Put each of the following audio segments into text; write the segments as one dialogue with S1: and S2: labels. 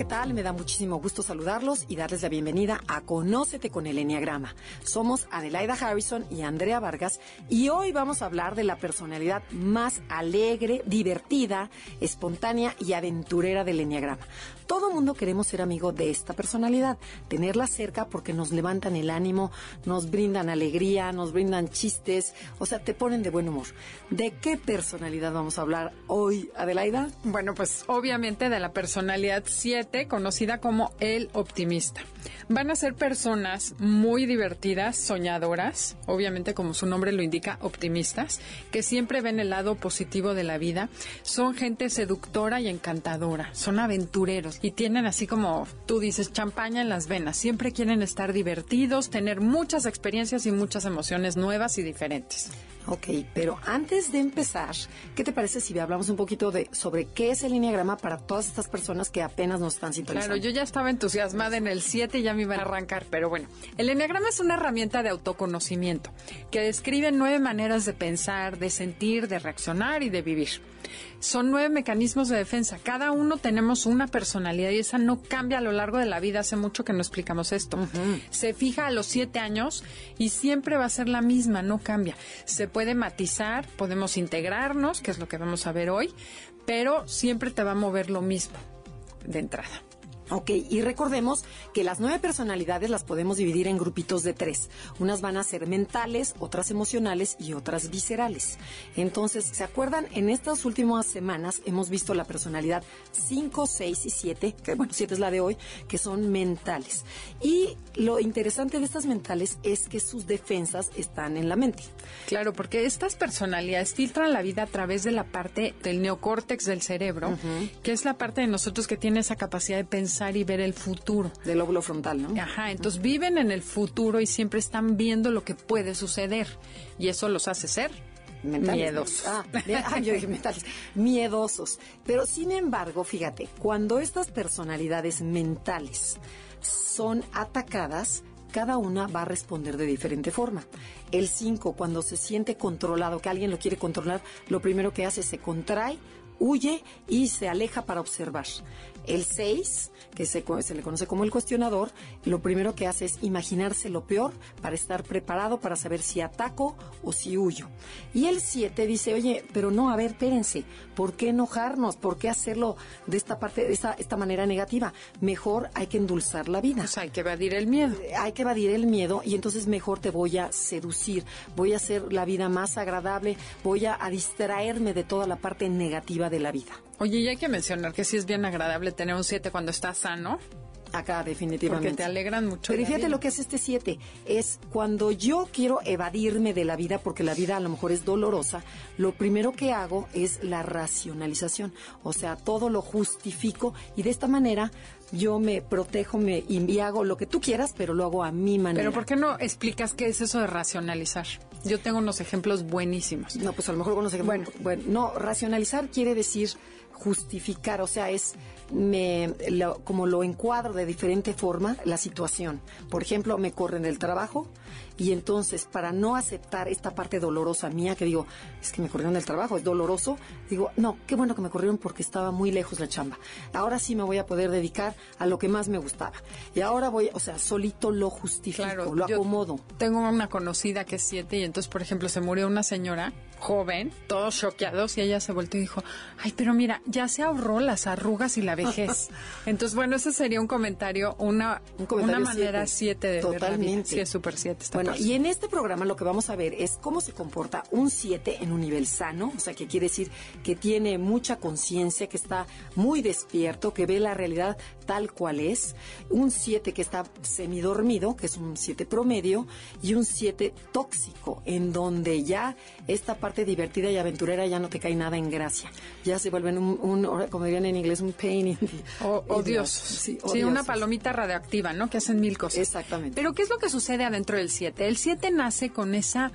S1: ¿Qué tal? Me da muchísimo gusto saludarlos y darles la bienvenida a Conócete con el Enneagrama. Somos Adelaida Harrison y Andrea Vargas y hoy vamos a hablar de la personalidad más alegre, divertida, espontánea y aventurera del Enneagrama. Todo mundo queremos ser amigo de esta personalidad, tenerla cerca porque nos levantan el ánimo, nos brindan alegría, nos brindan chistes, o sea, te ponen de buen humor. ¿De qué personalidad vamos a hablar hoy, Adelaida?
S2: Bueno, pues obviamente de la personalidad 7, conocida como el optimista. Van a ser personas muy divertidas, soñadoras, obviamente como su nombre lo indica, optimistas, que siempre ven el lado positivo de la vida. Son gente seductora y encantadora, son aventureros y tienen así como tú dices, champaña en las venas. Siempre quieren estar divertidos, tener muchas experiencias y muchas emociones nuevas y diferentes.
S1: Ok, pero antes de empezar, ¿qué te parece si hablamos un poquito de sobre qué es el enneagrama para todas estas personas que apenas nos
S2: Claro, yo ya estaba entusiasmada en el 7 y ya me iban a arrancar, pero bueno, el enneagrama es una herramienta de autoconocimiento que describe nueve maneras de pensar, de sentir, de reaccionar y de vivir. Son nueve mecanismos de defensa. Cada uno tenemos una personalidad y esa no cambia a lo largo de la vida. Hace mucho que no explicamos esto. Se fija a los siete años y siempre va a ser la misma, no cambia. Se puede matizar, podemos integrarnos, que es lo que vamos a ver hoy, pero siempre te va a mover lo mismo de entrada.
S1: Ok, y recordemos que las nueve personalidades las podemos dividir en grupitos de tres. Unas van a ser mentales, otras emocionales y otras viscerales. Entonces, ¿se acuerdan? En estas últimas semanas hemos visto la personalidad 5, 6 y 7, que bueno, 7 es la de hoy, que son mentales. Y lo interesante de estas mentales es que sus defensas están en la mente.
S2: Claro, porque estas personalidades filtran la vida a través de la parte del neocórtex del cerebro, que es la parte de nosotros que tiene esa capacidad de pensar y ver el futuro.
S1: Del lóbulo frontal, ¿no?
S2: Ajá, entonces viven en el futuro y siempre están viendo lo que puede suceder. Y eso los hace ser Miedosos.
S1: Ah, ah, yo dije mentales. Miedosos. Pero sin embargo, fíjate, cuando estas personalidades mentales son atacadas, cada una va a responder de diferente forma. El 5, cuando se siente controlado, que alguien lo quiere controlar, lo primero que hace es se contrae, huye y se aleja para observar. El 6, que se, se, le conoce como el cuestionador, lo primero que hace es imaginarse lo peor para estar preparado para saber si ataco o si huyo. Y el 7 dice, oye, pero no, a ver, espérense, ¿por qué enojarnos? ¿Por qué hacerlo de esta parte, de esta, esta manera negativa? Mejor hay que endulzar la vida.
S2: Pues hay que evadir el miedo.
S1: Eh, hay que evadir el miedo y entonces mejor te voy a seducir, voy a hacer la vida más agradable, voy a, a distraerme de toda la parte negativa de la vida.
S2: Oye, y hay que mencionar que sí es bien agradable tener un 7 cuando estás sano.
S1: Acá, definitivamente.
S2: Porque te alegran mucho.
S1: Pero fíjate lo que hace este 7. Es cuando yo quiero evadirme de la vida, porque la vida a lo mejor es dolorosa, lo primero que hago es la racionalización. O sea, todo lo justifico y de esta manera yo me protejo me, y hago lo que tú quieras, pero lo hago a mi manera.
S2: Pero ¿por qué no explicas qué es eso de racionalizar? Yo tengo unos ejemplos buenísimos.
S1: No, pues a lo mejor unos ejemplos. Bueno, bueno no, racionalizar quiere decir justificar, o sea, es me, como lo encuadro de diferente forma la situación. Por ejemplo, me corren del trabajo y entonces para no aceptar esta parte dolorosa mía, que digo, es que me corrieron del trabajo, es doloroso, digo, no, qué bueno que me corrieron porque estaba muy lejos la chamba. Ahora sí me voy a poder dedicar a lo que más me gustaba. Y ahora voy, o sea, solito lo justifico, lo acomodo.
S2: Tengo una conocida que es siete y entonces, por ejemplo, se murió una señora joven, todos choqueados, y ella se volvió y dijo, ay, pero mira, ya se ahorró las arrugas y la vejez. Entonces, bueno, ese sería un comentario, una, una manera siete, de
S1: Totalmente.
S2: Sí, es súper siete.
S1: Bueno, y en este programa lo que vamos a ver es cómo se comporta un siete en un nivel sano, o sea, que quiere decir que tiene mucha conciencia, que está muy despierto, que ve la realidad tal cual es, un siete que está semidormido, que es un siete promedio, y un siete tóxico, en donde ya esta parte divertida y aventurera ya no te cae nada en gracia. Ya se vuelven un, un como dirían en inglés, un pain in the,
S2: odiosos. Sí, sí, una palomita radioactiva, ¿no? Que hacen mil cosas.
S1: Exactamente.
S2: Pero ¿qué es lo que sucede adentro del 7? El 7 nace con esa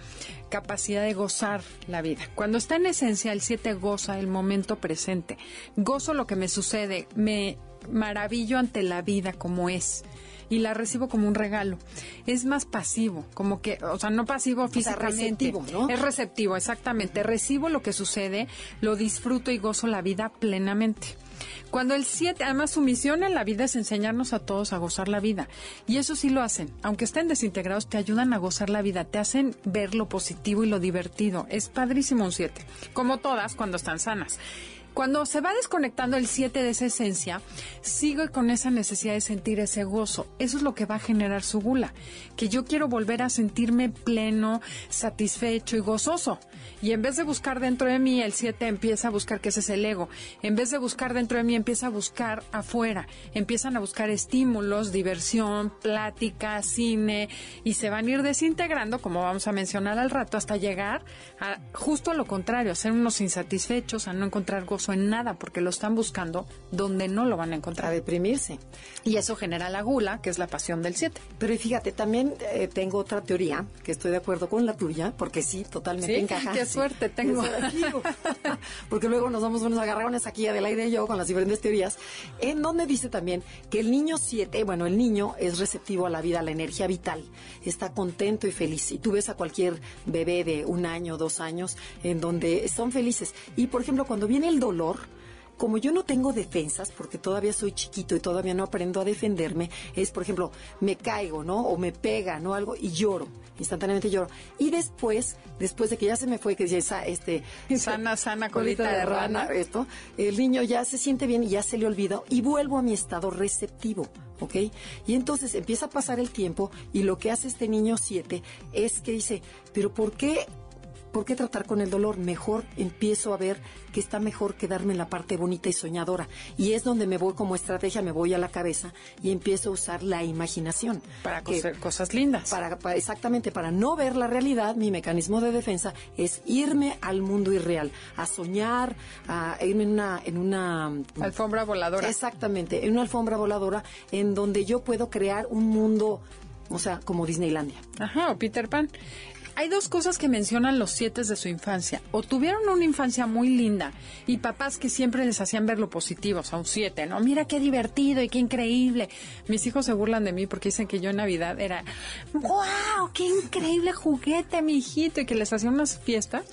S2: capacidad de gozar la vida. Cuando está en esencia, el 7 goza el momento presente. Gozo lo que me sucede, me maravillo ante la vida como es y la recibo como un regalo. Es más pasivo, como que, o sea, no pasivo físicamente.
S1: ¿no?
S2: Es receptivo, exactamente. Recibo lo que sucede, lo disfruto y gozo la vida plenamente. Cuando el 7, además su misión en la vida es enseñarnos a todos a gozar la vida. Y eso sí lo hacen. Aunque estén desintegrados, te ayudan a gozar la vida, te hacen ver lo positivo y lo divertido. Es padrísimo un 7, como todas cuando están sanas. Cuando se va desconectando el 7 de esa esencia, sigue con esa necesidad de sentir ese gozo. Eso es lo que va a generar su gula, que yo quiero volver a sentirme pleno, satisfecho y gozoso. Y en vez de buscar dentro de mí, el 7 empieza a buscar que ese es el ego. En vez de buscar dentro de mí, empieza a buscar afuera. Empiezan a buscar estímulos, diversión, plática, cine, y se van a ir desintegrando, como vamos a mencionar al rato, hasta llegar a justo a lo contrario, a ser unos insatisfechos, a no encontrar gozo en nada porque lo están buscando donde no lo van a encontrar.
S1: A deprimirse.
S2: Y eso genera la gula, que es la pasión del 7.
S1: Pero fíjate, también eh, tengo otra teoría, que estoy de acuerdo con la tuya, porque sí, totalmente encaja.
S2: Qué suerte tengo.
S1: porque luego nos vamos unos agarrones aquí, Adelaide y yo, con las diferentes teorías, en donde dice también que el niño 7, bueno, el niño es receptivo a la vida, a la energía vital, está contento y feliz. Y tú ves a cualquier bebé de un año, dos años, en donde son felices. Y, por ejemplo, cuando viene el dolor, como yo no tengo defensas, porque todavía soy chiquito y todavía no aprendo a defenderme, es, por ejemplo, me caigo, ¿no? O me pega, ¿no? Algo, y lloro, instantáneamente lloro. Y después, después de que ya se me fue, que ya esa, este...
S2: Sana, sana, colita, de, rana,
S1: esto, el niño ya se siente bien y ya se le olvida y vuelvo a mi estado receptivo. ¿ok? Y entonces empieza a pasar el tiempo y lo que hace este niño 7 es que dice, pero ¿por qué ¿por qué tratar con el dolor? Mejor empiezo a ver que está mejor quedarme en la parte bonita y soñadora. Y es donde me voy como estrategia, me voy a la cabeza y empiezo a usar la imaginación.
S2: Para hacer cosas lindas.
S1: Para, exactamente, para no ver la realidad, mi mecanismo de defensa es irme al mundo irreal, a soñar, a irme en una... En una
S2: alfombra voladora.
S1: Exactamente, en una alfombra voladora en donde yo puedo crear un mundo o sea, como Disneylandia.
S2: Ajá, o Peter Pan hay dos cosas que mencionan los siete de su infancia. O tuvieron una infancia muy linda y papás que siempre les hacían ver lo positivo, o un siete, ¿no? Mira qué divertido y qué increíble. Mis hijos se burlan de mí porque dicen que yo en Navidad era, ¡wow! ¡Qué increíble juguete, mi hijito! Y que les hacía unas fiestas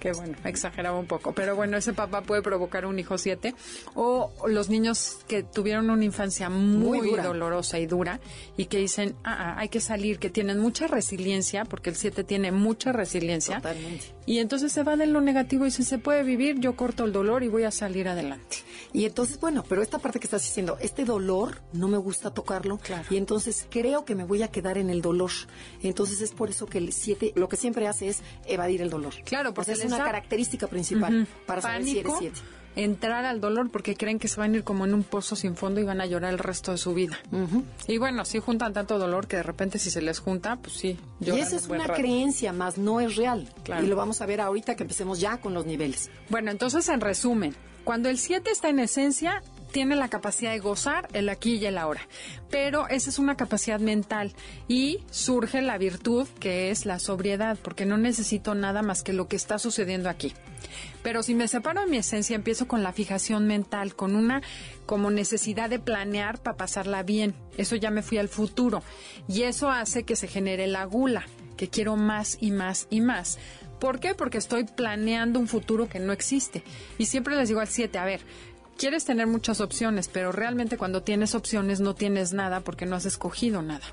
S2: que bueno, exageraba un poco, pero bueno, ese papá puede provocar un hijo siete, o los niños que tuvieron una infancia muy, dolorosa y dura y que dicen, ah, ah, hay que salir, que tienen mucha resiliencia, porque el siete tiene mucha resiliencia.
S1: Totalmente.
S2: Y entonces se va de lo negativo y dice, se puede vivir, yo corto el dolor y voy a salir adelante.
S1: Y entonces, bueno, pero esta parte que estás diciendo, este dolor no me gusta tocarlo,
S2: claro.
S1: y entonces creo que me voy a quedar en el dolor. Entonces es por eso que el siete, lo que siempre hace es evadir el dolor.
S2: Claro, porque
S1: una característica principal para saber si eres siete
S2: entrar al dolor porque creen que se van a ir como en un pozo sin fondo y van a llorar el resto de su vida. Y bueno, sí juntan tanto dolor que de repente si se les junta, pues sí.
S1: Y esa es una creencia, más no es real. Y lo vamos a ver ahorita que empecemos ya con los niveles.
S2: Bueno, entonces en resumen, cuando el 7 está en esencia, tiene la capacidad de gozar el aquí y el ahora. Pero esa es una capacidad mental y surge la virtud que es la sobriedad, porque no necesito nada más que lo que está sucediendo aquí. Pero si me separo de mi esencia, empiezo con la fijación mental, con una como necesidad de planear para pasarla bien. Eso ya me fui al futuro. Y eso hace que se genere la gula, que quiero más y más y más. ¿Por qué? Porque estoy planeando un futuro que no existe. Y siempre les digo al 7, a ver, quieres tener muchas opciones, pero realmente cuando tienes opciones no tienes nada porque no has escogido nada.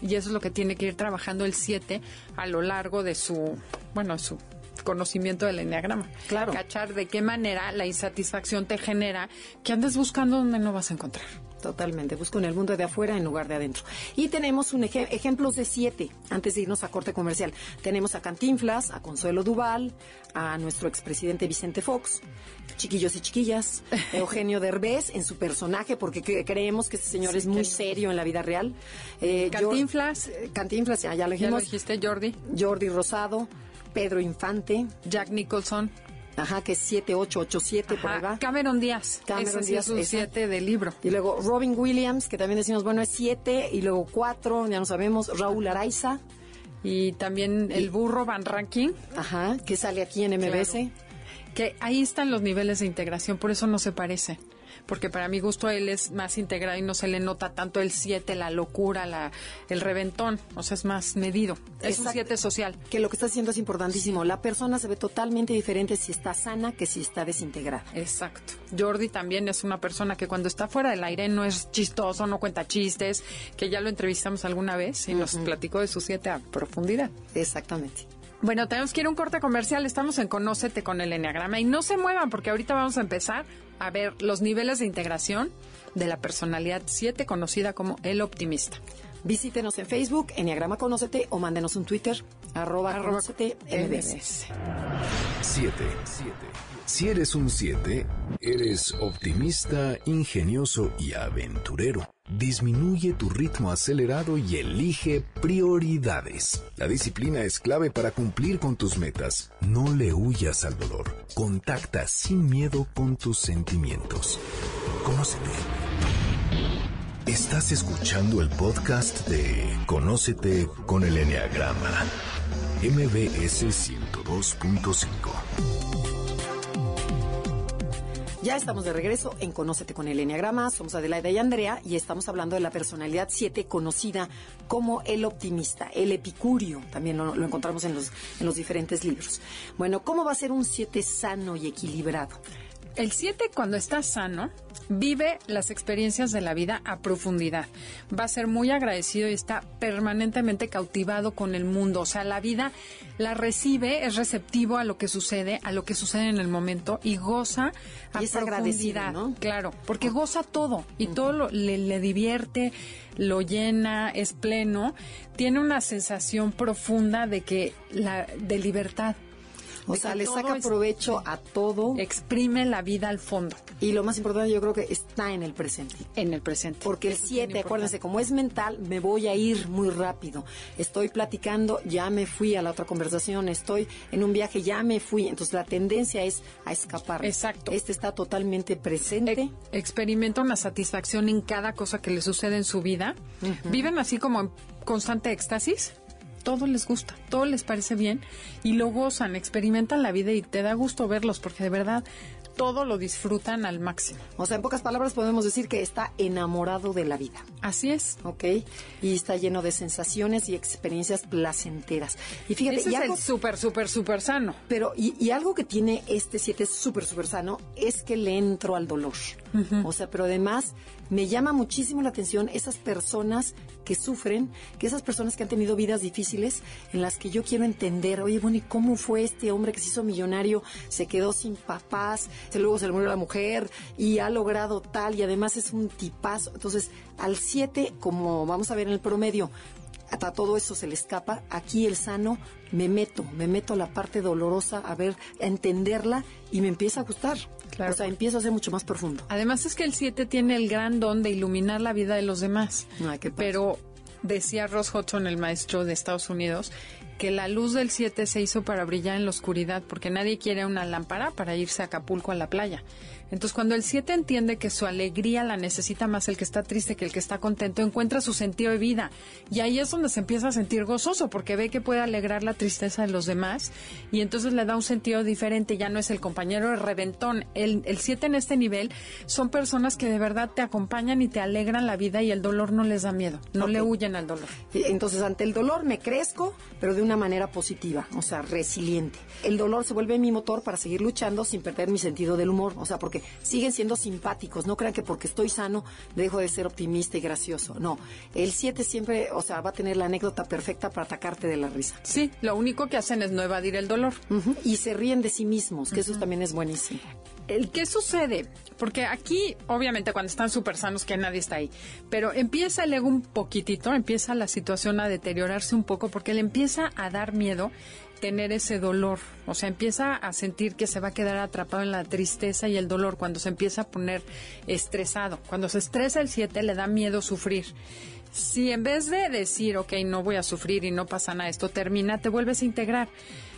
S2: Y eso es lo que tiene que ir trabajando el 7 a lo largo de su, bueno, su conocimiento del enneagrama.
S1: Claro.
S2: Cachar de qué manera la insatisfacción te genera que andes buscando donde no vas a encontrar.
S1: Totalmente, busco en el mundo de afuera en lugar de adentro. Y tenemos un ejemplos de siete, antes de irnos a corte comercial. Tenemos a Cantinflas, a Consuelo Duval, a nuestro expresidente Vicente Fox, chiquillos y chiquillas, Eugenio Derbez en su personaje, porque creemos que este señor es muy serio en la vida real.
S2: Eh, Cantinflas.
S1: Cantinflas, ya, lo dijimos.
S2: Ya lo dijiste, Jordi.
S1: Jordi Rosado. Pedro Infante,
S2: Jack Nicholson,
S1: ajá, que es 7887 por ahí va.
S2: Cameron Díaz.
S1: Cameron Díaz,
S2: es un
S1: esa.
S2: 7 del libro.
S1: Y luego Robin Williams, que también decimos, bueno, es 7, y luego 4, ya no sabemos, Raúl Araiza,
S2: Y también el burro Van Ranking,
S1: ajá, que sale aquí en MBS.
S2: que ahí están los niveles de integración, por eso no se parece. Porque para mi gusto él es más integrado y no se le nota tanto el 7, la locura, la, el reventón. O sea, es más medido. Es un
S1: Exacto.
S2: 7 social.
S1: Que lo que está haciendo es importantísimo. La persona se ve totalmente diferente si está sana que si está desintegrada.
S2: Exacto. Jordi también es una persona que cuando está fuera del aire no es chistoso, no cuenta chistes, que ya lo entrevistamos alguna vez y nos platicó de su 7 a profundidad.
S1: Exactamente.
S2: Bueno, tenemos que ir a un corte comercial. Estamos en Conócete con el Enneagrama. Y no se muevan porque ahorita vamos a empezar a ver los niveles de integración de la personalidad 7, conocida como el optimista.
S1: Visítenos en Facebook, Enneagrama Conócete, o mándenos un Twitter, arroba, Conócete MBS.
S2: MBS.
S3: 7. Si eres un 7, eres optimista, ingenioso y aventurero. Disminuye tu ritmo acelerado y elige prioridades. La disciplina es clave para cumplir con tus metas. No le huyas al dolor. Contacta sin miedo con tus sentimientos. Conócete. Estás escuchando el podcast de Conócete con el Enneagrama. MBS 102.5.
S1: Ya estamos de regreso en Conócete con el Enneagrama. Somos Adelaida y Andrea y estamos hablando de la personalidad 7 conocida como el optimista, el epicurio. También lo, lo encontramos en los, en los diferentes libros. Bueno, ¿cómo va a ser un 7 sano y equilibrado?
S2: El 7, cuando está sano, vive las experiencias de la vida a profundidad. Va a ser muy agradecido y está permanentemente cautivado con el mundo. O sea, la vida la recibe, es receptivo a lo que sucede, a lo que sucede en el momento y goza a
S1: Y es
S2: profundidad.
S1: ¿no?
S2: Claro, porque goza todo y todo lo- le, le divierte, lo llena, es pleno. Tiene una sensación profunda de que la de libertad.
S1: O sea, le saca provecho a todo
S2: Exprime la vida al fondo,
S1: y lo más importante yo creo que está en el presente.
S2: en el presente.
S1: Porque el
S2: Eso es bien
S1: 7, acuérdense, como es mental, me voy a ir muy rápido. Estoy platicando, ya me fui a la otra conversación, estoy en un viaje, ya me fui. Entonces la tendencia es a escapar.
S2: Exacto.
S1: Este está totalmente presente.
S2: Ex- experimenta una satisfacción en cada cosa que le sucede en su vida. Viven así como en constante éxtasis. Todo les gusta, todo les parece bien y lo gozan, experimentan la vida y te da gusto verlos porque de verdad todo lo disfrutan al máximo.
S1: O sea, en pocas palabras podemos decir que está enamorado de la vida.
S2: Así es.
S1: ¿Ok? Y está lleno de sensaciones y experiencias placenteras. Y fíjate,
S2: Ese
S1: y
S2: es
S1: algo-
S2: el súper, súper, súper sano.
S1: Pero, y, y algo que tiene este 7 súper, súper sano es que le entro al dolor. O sea, pero además me llama muchísimo la atención esas personas que sufren, que esas personas que han tenido vidas difíciles en las que yo quiero entender, oye, bueno, ¿y cómo fue este hombre que se hizo millonario, se quedó sin papás, se- luego se le murió la mujer y ha logrado tal y además es un tipazo? Entonces, al 7, como vamos a ver en el promedio, hasta todo eso se le escapa. Aquí el sano me meto, me meto a la parte dolorosa, a ver, a entenderla y me empieza a gustar.
S2: Claro.
S1: O sea, empiezo a ser mucho más profundo.
S2: Además es que el 7 tiene el gran don de iluminar la vida de los demás.
S1: Ay, qué padre.
S2: Pero decía Ross Hudson, el maestro de Estados Unidos, que la luz del 7 se hizo para brillar en la oscuridad, porque nadie quiere una lámpara para irse a Acapulco a la playa. Entonces, cuando el 7 entiende que su alegría la necesita más el que está triste que el que está contento, encuentra su sentido de vida. Y ahí es donde se empieza a sentir gozoso, porque ve que puede alegrar la tristeza de los demás y entonces le da un sentido diferente. Ya no es el compañero de reventón. El, el 7 en este nivel son personas que de verdad te acompañan y te alegran la vida y el dolor no les da miedo. No le huyen al dolor.
S1: Entonces, ante el dolor me crezco, pero de una manera positiva, o sea, resiliente. El dolor se vuelve mi motor para seguir luchando sin perder mi sentido del humor, o sea, porque siguen siendo simpáticos. No crean que porque estoy sano dejo de ser optimista y gracioso. No, el 7 siempre, o sea, va a tener la anécdota perfecta para atacarte de la risa.
S2: Sí, lo único que hacen es no evadir el dolor.
S1: Y se ríen de sí mismos, que eso también es buenísimo.
S2: el qué sucede, porque aquí, obviamente, cuando están súper sanos, que nadie está ahí, pero empieza el ego un poquitito, empieza la situación a deteriorarse un poco, porque le empieza a dar miedo tener ese dolor, o sea, empieza a sentir que se va a quedar atrapado en la tristeza y el dolor cuando se empieza a poner estresado. Cuando se estresa el 7 le da miedo sufrir. Si en vez de decir, ok, no voy a sufrir y no pasa nada, esto termina, te vuelves a integrar.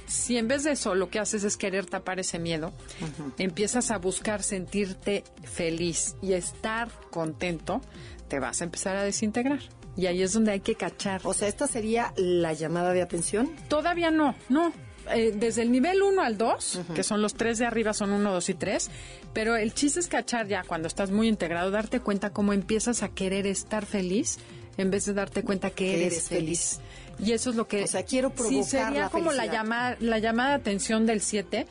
S2: Si en vez de eso lo que haces es querer tapar ese miedo, empiezas a buscar sentirte feliz y estar contento, te vas a empezar a desintegrar. Y ahí es donde hay que cachar.
S1: O sea, esta sería la llamada de atención.
S2: Todavía no, no. Eh, desde el nivel 1 al 2, que son los tres de arriba, son 1, 2 y 3, pero el chiste es cachar ya cuando estás muy integrado, darte cuenta cómo empiezas a querer estar feliz en vez de darte cuenta que, eres, feliz. Y eso es lo que...
S1: O sea, quiero provocar
S2: sí, sería como la llamada, la llamada de atención del 7,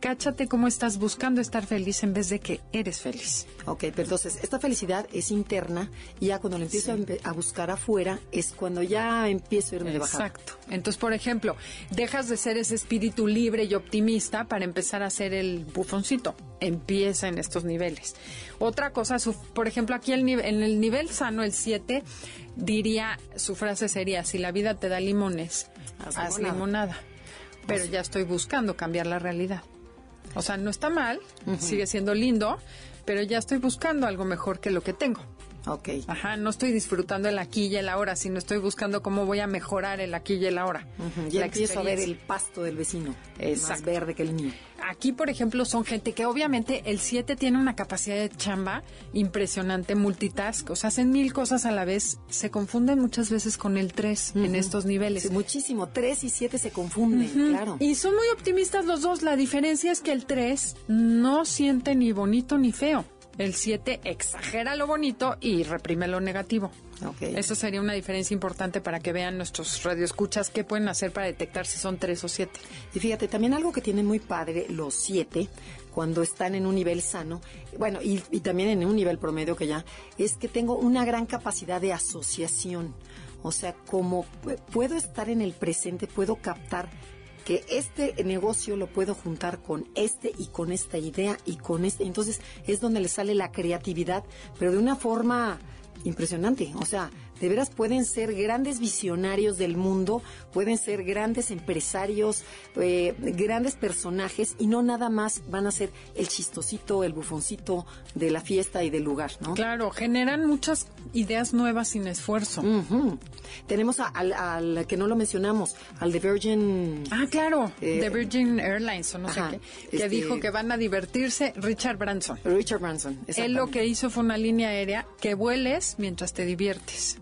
S2: cáchate cómo estás buscando estar feliz en vez de que eres feliz.
S1: Ok, pero entonces esta felicidad es interna y ya cuando lo empiezo a, buscar afuera es cuando ya empiezo a irme de bajada.
S2: Exacto. Entonces, por ejemplo, dejas de ser ese espíritu libre y optimista para empezar a ser el bufoncito. Empieza en estos niveles. Otra cosa, por ejemplo, aquí el en el nivel sano, el 7, diría, su frase sería, si la vida te da limones, haz, limonada. Pero ya estoy buscando cambiar la realidad. O sea, no está mal, sigue siendo lindo, pero ya estoy buscando algo mejor que lo que tengo.
S1: Ok.
S2: Ajá, no estoy disfrutando el aquí y el ahora, sino estoy buscando cómo voy a mejorar el aquí y el ahora.
S1: Ya empiezo a ver el pasto del vecino, más verde que el mío.
S2: Aquí, por ejemplo, son gente que obviamente el 7 tiene una capacidad de chamba impresionante, multitask, o sea, hacen mil cosas a la vez, se confunden muchas veces con el 3 en estos niveles.
S1: muchísimo, 3 y 7 se confunden, claro.
S2: Y son muy optimistas los dos, la diferencia es que el 3 no siente ni bonito ni feo. El 7 exagera lo bonito y reprime lo negativo.
S1: Okay.
S2: Eso sería una diferencia importante para que vean nuestros radioescuchas qué pueden hacer para detectar si son 3 o 7.
S1: Y fíjate, también algo que tiene muy padre los 7 cuando están en un nivel sano, bueno, y, y también en un nivel promedio que ya, es que tengo una gran capacidad de asociación. O sea, como puedo estar en el presente, puedo captar que este negocio lo puedo juntar con este y con esta idea y con este. Entonces es donde le sale la creatividad, pero de una forma impresionante. O sea, de veras pueden ser grandes visionarios del mundo, pueden ser grandes empresarios, eh, grandes personajes y no nada más van a ser el chistosito, el bufoncito de la fiesta y del lugar, ¿no?
S2: Claro, generan muchas ideas nuevas sin esfuerzo.
S1: Tenemos al, que no lo mencionamos, al de Virgin.
S2: Ah, claro, de eh, Virgin Airlines o no sé qué, que este dijo que van a divertirse Richard Branson.
S1: Richard Branson.
S2: Él lo que hizo fue una línea aérea que vueles mientras te diviertes.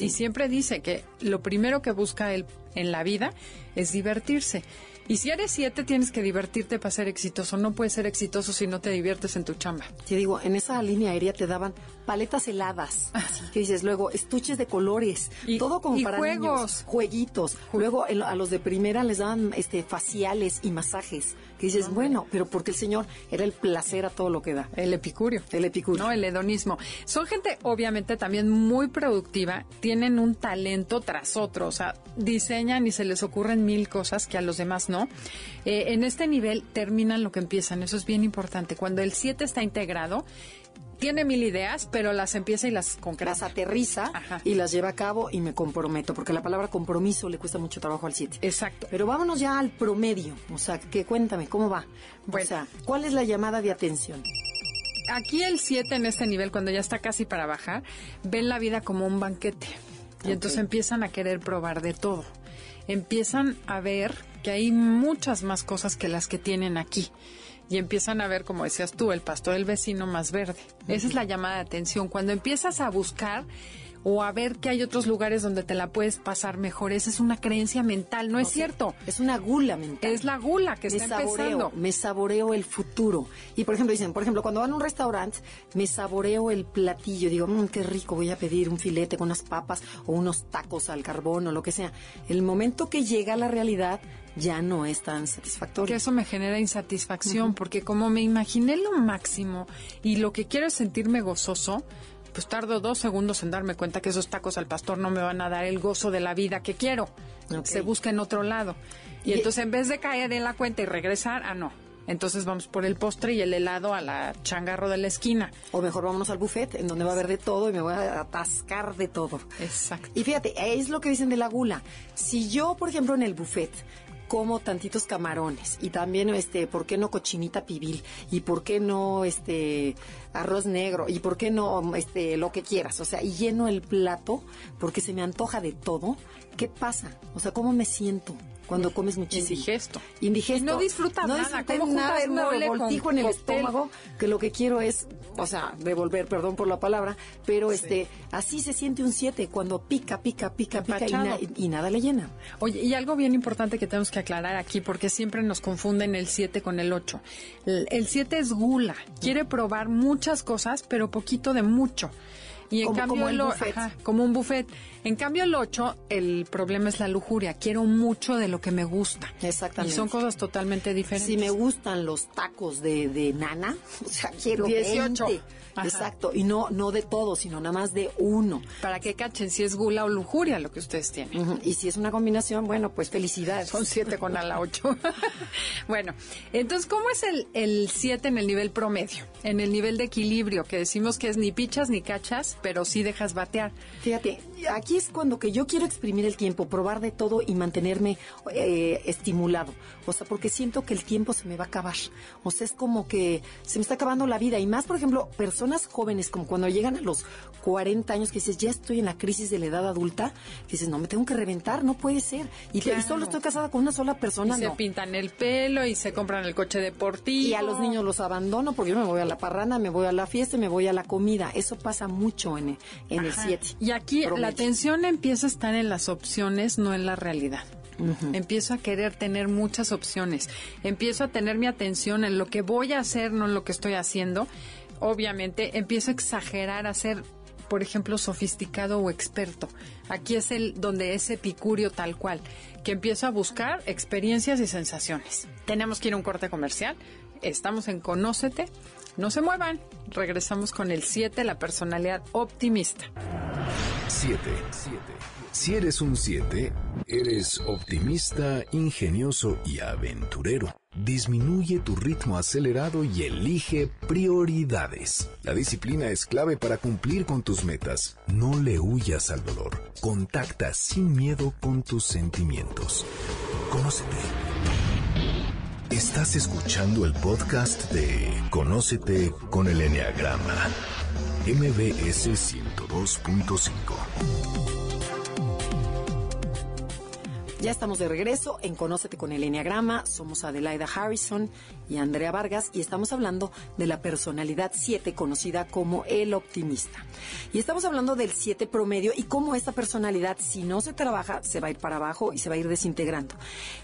S2: Y siempre dice que lo primero que busca él en la vida es divertirse. Y si eres siete, tienes que divertirte para ser exitoso. No puedes ser exitoso si no te diviertes en tu chamba.
S1: Te digo, en esa línea aérea te daban paletas heladas. Así que dices, luego estuches de colores. Y, todo como para
S2: juegos.
S1: jueguitos. Luego a los de primera les daban este, faciales y masajes. Que dices, bueno, pero porque el Señor era el placer a todo lo que da.
S2: El epicurio.
S1: El epicurio.
S2: No, el hedonismo. Son gente, obviamente, también muy productiva. Tienen un talento tras otro. O sea, diseñan y se les ocurren mil cosas que a los demás no. Eh, en este nivel terminan lo que empiezan. Eso es bien importante. Cuando el 7 está integrado, tiene mil ideas, pero las empieza y las concreta.
S1: Las aterriza y las lleva a cabo y me comprometo, porque la palabra compromiso le cuesta mucho trabajo al 7.
S2: Exacto.
S1: Pero vámonos ya al promedio, o sea, que cuéntame, ¿cómo va? O sea, ¿cuál es la llamada de atención?
S2: Aquí el 7 en este nivel, cuando ya está casi para bajar, ven la vida como un banquete. Y entonces empiezan a querer probar de todo. Empiezan a ver que hay muchas más cosas que las que tienen aquí y empiezan a ver, como decías tú, el pasto del vecino más verde. Esa es la llamada de atención. Cuando empiezas a buscar o a ver que hay otros lugares donde te la puedes pasar mejor. Esa es una creencia mental, no es cierto.
S1: Es una gula mental.
S2: Es la gula que está empezando.
S1: Me saboreo el futuro. Y por ejemplo, dicen, por ejemplo, cuando van a un restaurante, me saboreo el platillo. Digo, mmm, qué rico, voy a pedir un filete con unas papas o unos tacos al carbón o lo que sea. El momento que llega a la realidad, ya no es tan satisfactorio.
S2: Que eso me genera insatisfacción, porque como me imaginé lo máximo y lo que quiero es sentirme gozoso, pues tardo dos segundos en darme cuenta que esos tacos al pastor no me van a dar el gozo de la vida que quiero. Se busca en otro lado. Y, entonces en vez de caer en la cuenta y regresar, ah, no. Entonces vamos por el postre y el helado a la changarro de la esquina.
S1: O mejor vámonos al buffet, en donde va a haber de todo y me voy a atascar de todo.
S2: Exacto.
S1: Y fíjate, es lo que dicen de la gula. Si yo, por ejemplo, en el buffet como tantitos camarones y también este por qué no cochinita pibil y por qué no este arroz negro y por qué no este lo que quieras o sea y lleno el plato porque se me antoja de todo. Qué pasa o sea cómo me siento cuando comes muchísimo.
S2: Indigesto.
S1: Indigesto.
S2: Y no disfrutas
S1: no
S2: nada. ¿Cómo
S1: nada,
S2: juntas
S1: un
S2: con
S1: revoltijo en el estómago, que lo que quiero es, o sea, devolver, perdón por la palabra, pero este, así se siente un 7 cuando pica, pica, pica, pica y, na- y nada le llena.
S2: Oye, y algo bien importante que tenemos que aclarar aquí, porque siempre nos confunden el 7 con el 8. El 7 es gula, quiere probar muchas cosas, pero poquito de mucho. Y en
S1: Como-
S2: cambio
S1: como el
S2: o-
S1: buffet.
S2: ajá, como un buffet. En cambio el 8, el problema es la lujuria. Quiero mucho de lo que me gusta.
S1: Exactamente.
S2: Y son cosas totalmente diferentes.
S1: Si me gustan los tacos de, de nana, o sea, quiero
S2: 18.
S1: 20.
S2: Ajá.
S1: Exacto, y no no de todo, sino nada más de uno.
S2: Para que cachen si es gula o lujuria lo que ustedes tienen.
S1: Y si es una combinación, bueno, pues felicidades.
S2: Son siete con a la ocho. bueno, entonces, ¿cómo es el, el siete en el nivel promedio? En el nivel de equilibrio, que decimos que es ni pichas ni cachas, pero sí dejas batear.
S1: Fíjate, aquí es cuando que yo quiero exprimir el tiempo, probar de todo y mantenerme eh, estimulado. O sea, porque siento que el tiempo se me va a acabar. O sea, es como que se me está acabando la vida. Y más, por ejemplo, personas jóvenes, como cuando llegan a los 40 años, que dices, ya estoy en la crisis de la edad adulta, que dices, no, me tengo que reventar, no puede ser. Y, te- y solo estoy casada con una sola
S2: Y
S1: persona,
S2: se
S1: no.
S2: pintan el pelo y se compran el coche deportivo.
S1: Y a los niños los abandono porque yo me voy a la parranda, me voy a la fiesta, y me voy a la comida. Eso pasa mucho en, el- en el
S2: Ajá.
S1: 7.
S2: Y aquí la. Atención empieza a estar en las opciones, no en la realidad. Empiezo a querer tener muchas opciones. Empiezo a tener mi atención en lo que voy a hacer, no en lo que estoy haciendo. Obviamente, empiezo a exagerar, a ser, por ejemplo, sofisticado o experto. Aquí es el donde es epicurio tal cual, que empiezo a buscar experiencias y sensaciones. Tenemos que ir a un corte comercial. Estamos en Conócete. No se muevan. Regresamos con el 7, la personalidad optimista.
S3: 7. Si eres un 7, eres optimista, ingenioso y aventurero. Disminuye tu ritmo acelerado y elige prioridades. La disciplina es clave para cumplir con tus metas. No le huyas al dolor. Contacta sin miedo con tus sentimientos. Conócete. Estás escuchando el podcast de Conócete con el Enneagrama. MBS 102.5.
S1: Ya estamos de regreso en Conócete con el Enneagrama. Somos Adelaida Harrison y Andrea Vargas y estamos hablando de la personalidad 7, conocida como el optimista. Y estamos hablando del 7 promedio y cómo esta personalidad, si no se trabaja, se va a ir para abajo y se va a ir desintegrando.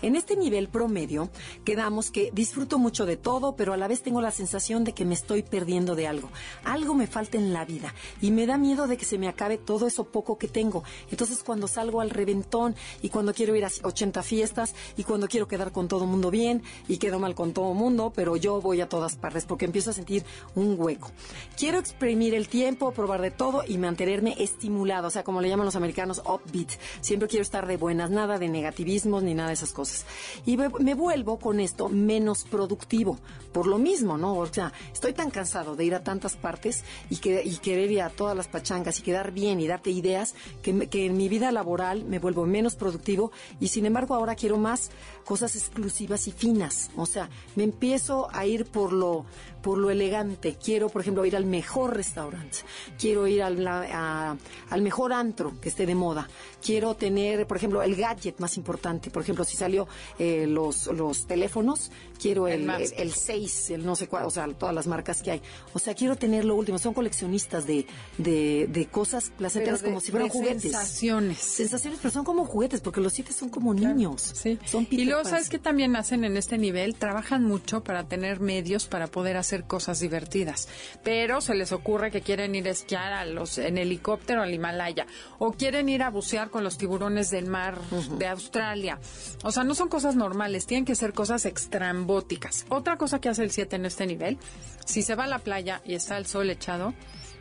S1: En este nivel promedio, quedamos que disfruto mucho de todo, pero a la vez tengo la sensación de que me estoy perdiendo de algo. Algo me falta en la vida y me da miedo de que se me acabe todo eso poco que tengo. Entonces, cuando salgo al reventón y cuando quiero ir a 80 fiestas y cuando quiero quedar con todo mundo bien y quedo mal con todo mundo, pero yo voy a todas partes porque empiezo a sentir un hueco. Quiero exprimir el tiempo, probar de todo y mantenerme estimulado, o sea, como le llaman los americanos, upbeat. Siempre quiero estar de buenas, nada de negativismos ni nada de esas cosas. Y me, vuelvo con esto menos productivo, por lo mismo, ¿no? O sea, estoy tan cansado de ir a tantas partes y, que, y querer ir a todas las pachangas y quedar bien y darte ideas que, que en mi vida laboral me vuelvo menos productivo y sin embargo ahora quiero más cosas exclusivas y finas. O sea, me empiezo a ir por lo por lo elegante. Quiero, por ejemplo, ir al mejor restaurante. Quiero ir al, a- al mejor antro que esté de moda. Quiero tener, por ejemplo, el gadget más importante. Por ejemplo, si salió eh, los, los teléfonos, quiero
S2: El
S1: el, el, el 6, el no sé cuál, o sea, todas las marcas que hay. O sea, quiero tener lo último. Son coleccionistas de, de, de cosas placenteras como si fueran
S2: de
S1: juguetes.
S2: sensaciones.
S1: Sensaciones, pero son como juguetes, porque los siete son como niños.
S2: Sí.
S1: Son
S2: y luego. ¿sabes qué también hacen en este nivel? Trabajan mucho para tener medios para poder hacer cosas divertidas. Pero se les ocurre que quieren ir a esquiar a los, en helicóptero al Himalaya. O quieren ir a bucear con los tiburones del mar de Australia. O sea, no son cosas normales. Tienen que ser cosas extrambóticas. Otra cosa que hace el 7 en este nivel, si se va a la playa y está el sol echado,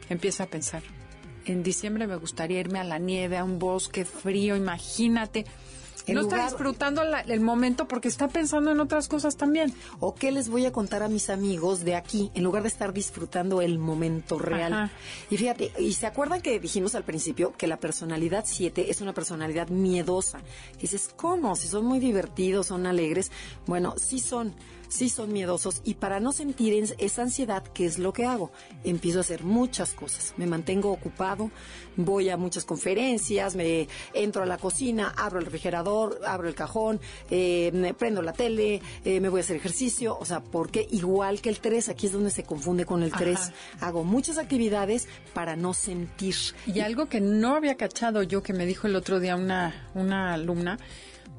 S2: empieza a pensar. En diciembre me gustaría irme a la nieve, a un bosque frío, imagínate. No está disfrutando la- el momento porque está pensando en otras cosas también.
S1: ¿O qué les voy a contar a mis amigos de aquí en lugar de estar disfrutando el momento real?
S2: Ajá.
S1: Y fíjate, ¿y se acuerdan que dijimos al principio que la personalidad 7 es una personalidad miedosa? Y dices, ¿cómo? Si son muy divertidos, son alegres. Bueno, sí son, sí son miedosos y para no sentir esa ansiedad, ¿qué es lo que hago? Empiezo a hacer muchas cosas. Me mantengo ocupado, voy a muchas conferencias, me entro a la cocina, abro el refrigerador, abro el cajón, eh, me prendo la tele, eh, me voy a hacer ejercicio, o sea, porque igual que el 3, aquí es donde se confunde con el 3, hago muchas actividades para no sentir.
S2: Y algo que no había cachado yo, que me dijo el otro día una, una alumna,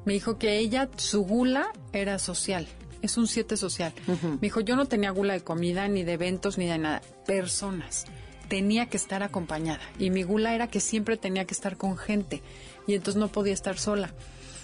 S2: me dijo que ella, su gula era social. Es un 7 social. Me dijo, yo no tenía gula de comida, ni de eventos, ni de nada. Personas. Tenía que estar acompañada. Y mi gula era que siempre tenía que estar con gente. Y entonces no podía estar sola